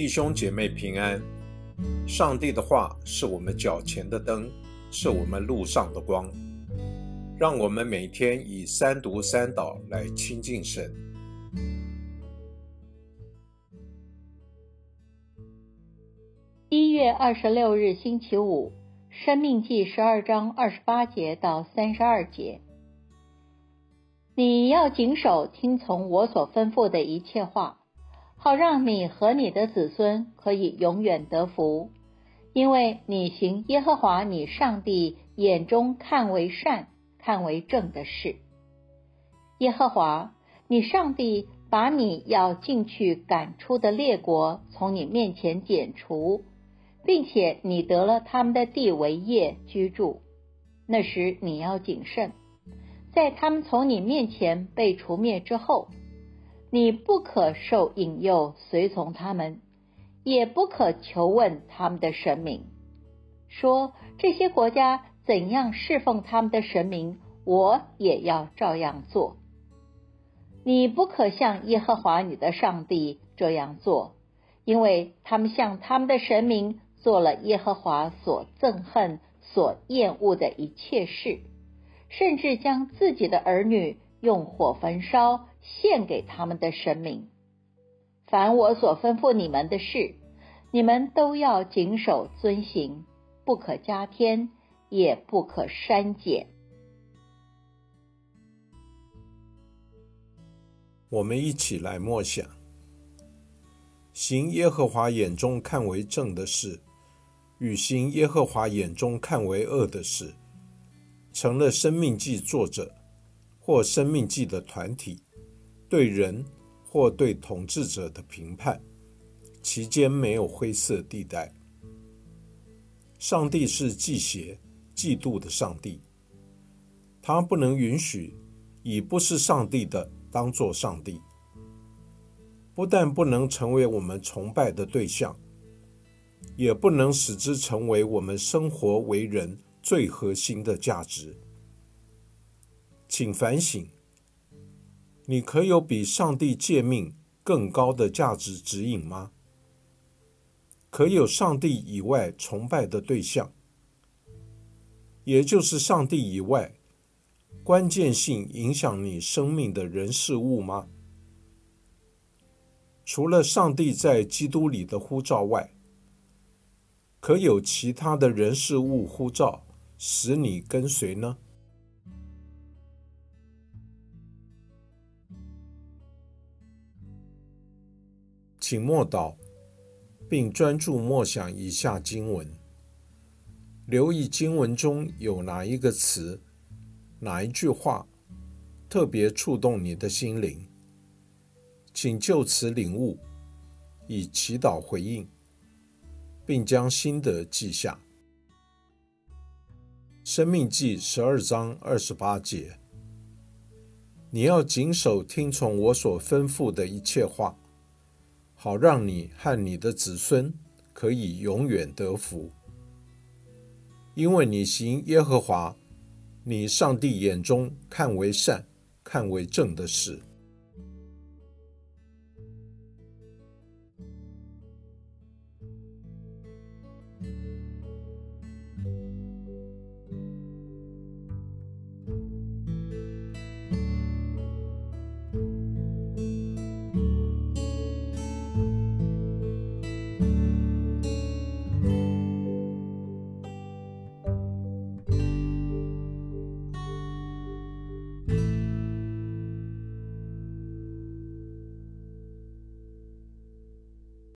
弟兄姐妹平安。上帝的话是我们脚前的灯，是我们路上的光。让我们每天以三读三祷来亲近神。一月二十六日星期五，《生命记》十二章二十八节到三十二节。你要谨守听从我所吩咐的一切话。好让你和你的子孙可以永远得福，因为你行耶和华你上帝眼中看为善、看为正的事。耶和华你上帝把你要进去赶出的列国从你面前剪除，并且你得了他们的地为业居住。那时你要谨慎，在他们从你面前被除灭之后。你不可受引诱，随从他们；也不可求问他们的神明，说这些国家怎样侍奉他们的神明，我也要照样做。你不可向耶和华你的上帝这样做，因为他们向他们的神明做了耶和华所憎恨、所厌恶的一切事，甚至将自己的儿女用火焚烧。献给他们的神明。凡我所吩咐你们的事，你们都要谨守遵行，不可加添，也不可删减。我们一起来默想：行耶和华眼中看为正的事，与行耶和华眼中看为恶的事，成了生命记作者或生命记的团体。对人或对统治者的评判，其间没有灰色地带。上帝是忌邪、嫉妒的上帝，他不能允许以不是上帝的当作上帝。不但不能成为我们崇拜的对象，也不能使之成为我们生活为人最核心的价值。请反省。你可有比上帝诫命更高的价值指引吗？可有上帝以外崇拜的对象，也就是上帝以外关键性影响你生命的人事物吗？除了上帝在基督里的呼召外，可有其他的人事物呼召使你跟随呢？请默祷，并专注默想以下经文，留意经文中有哪一个词、哪一句话特别触动你的心灵，请就此领悟，以祈祷回应，并将心得记下。生命记十二章二十八节，你要谨守听从我所吩咐的一切话。好让你和你的子孙可以永远得福，因为你行耶和华你上帝眼中看为善、看为正的事。